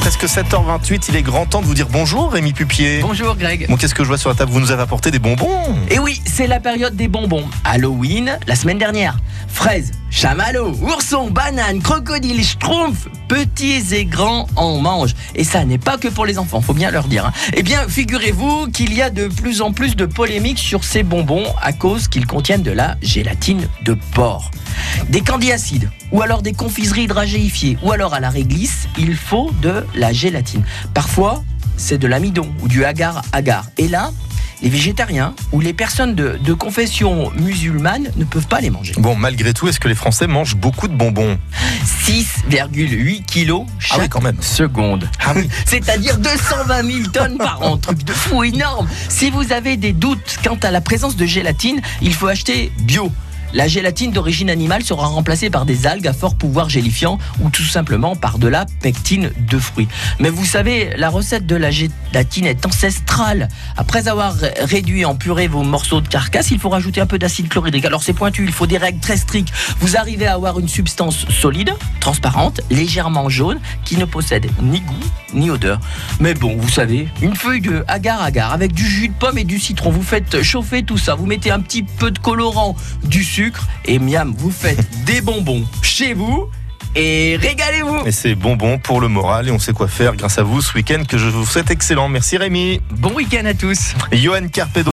Presque 7h28, il est grand temps de vous dire bonjour Rémi Pupier. Bonjour Greg. Bon, qu'est-ce que je vois sur la table Vous nous avez apporté des bonbons Et oui, c'est la période des bonbons. Halloween, la semaine dernière. Fraises, chamallows, oursons, bananes, crocodiles, schtroumpfs, petits et grands en mangent. Et ça n'est pas que pour les enfants, faut bien leur dire. hein. Eh bien, figurez-vous qu'il y a de plus en plus de polémiques sur ces bonbons à cause qu'ils contiennent de la gélatine de porc. Des candis acides, ou alors des confiseries hydragéifiées, ou alors à la réglisse, il faut de la gélatine. Parfois, c'est de l'amidon ou du agar-agar. Et là, les végétariens ou les personnes de, de confession musulmane ne peuvent pas les manger. Bon, malgré tout, est-ce que les Français mangent beaucoup de bonbons? 6,8 kilos chaque Ah oui, quand même. seconde. Ah oui. C'est-à-dire 220 000 tonnes par an. Truc de fou énorme. Si vous avez des doutes quant à la présence de gélatine, il faut acheter bio. La gélatine d'origine animale sera remplacée par des algues à fort pouvoir gélifiant ou tout simplement par de la pectine de fruits. Mais vous savez, la recette de la gélatine est ancestrale. Après avoir réduit en purée vos morceaux de carcasse, il faut rajouter un peu d'acide chlorhydrique. Alors c'est pointu, il faut des règles très strictes. Vous arrivez à avoir une substance solide, transparente, légèrement jaune, qui ne possède ni goût ni odeur. Mais bon, vous savez, une feuille de agar-agar avec du jus de pomme et du citron. Vous faites chauffer tout ça, vous mettez un petit peu de colorant, du sucre et miam, vous faites des bonbons chez vous et régalez-vous. Et c'est bonbon pour le moral et on sait quoi faire grâce à vous ce week-end que je vous souhaite excellent. Merci Rémi. Bon week-end à tous. Johan Carpedo.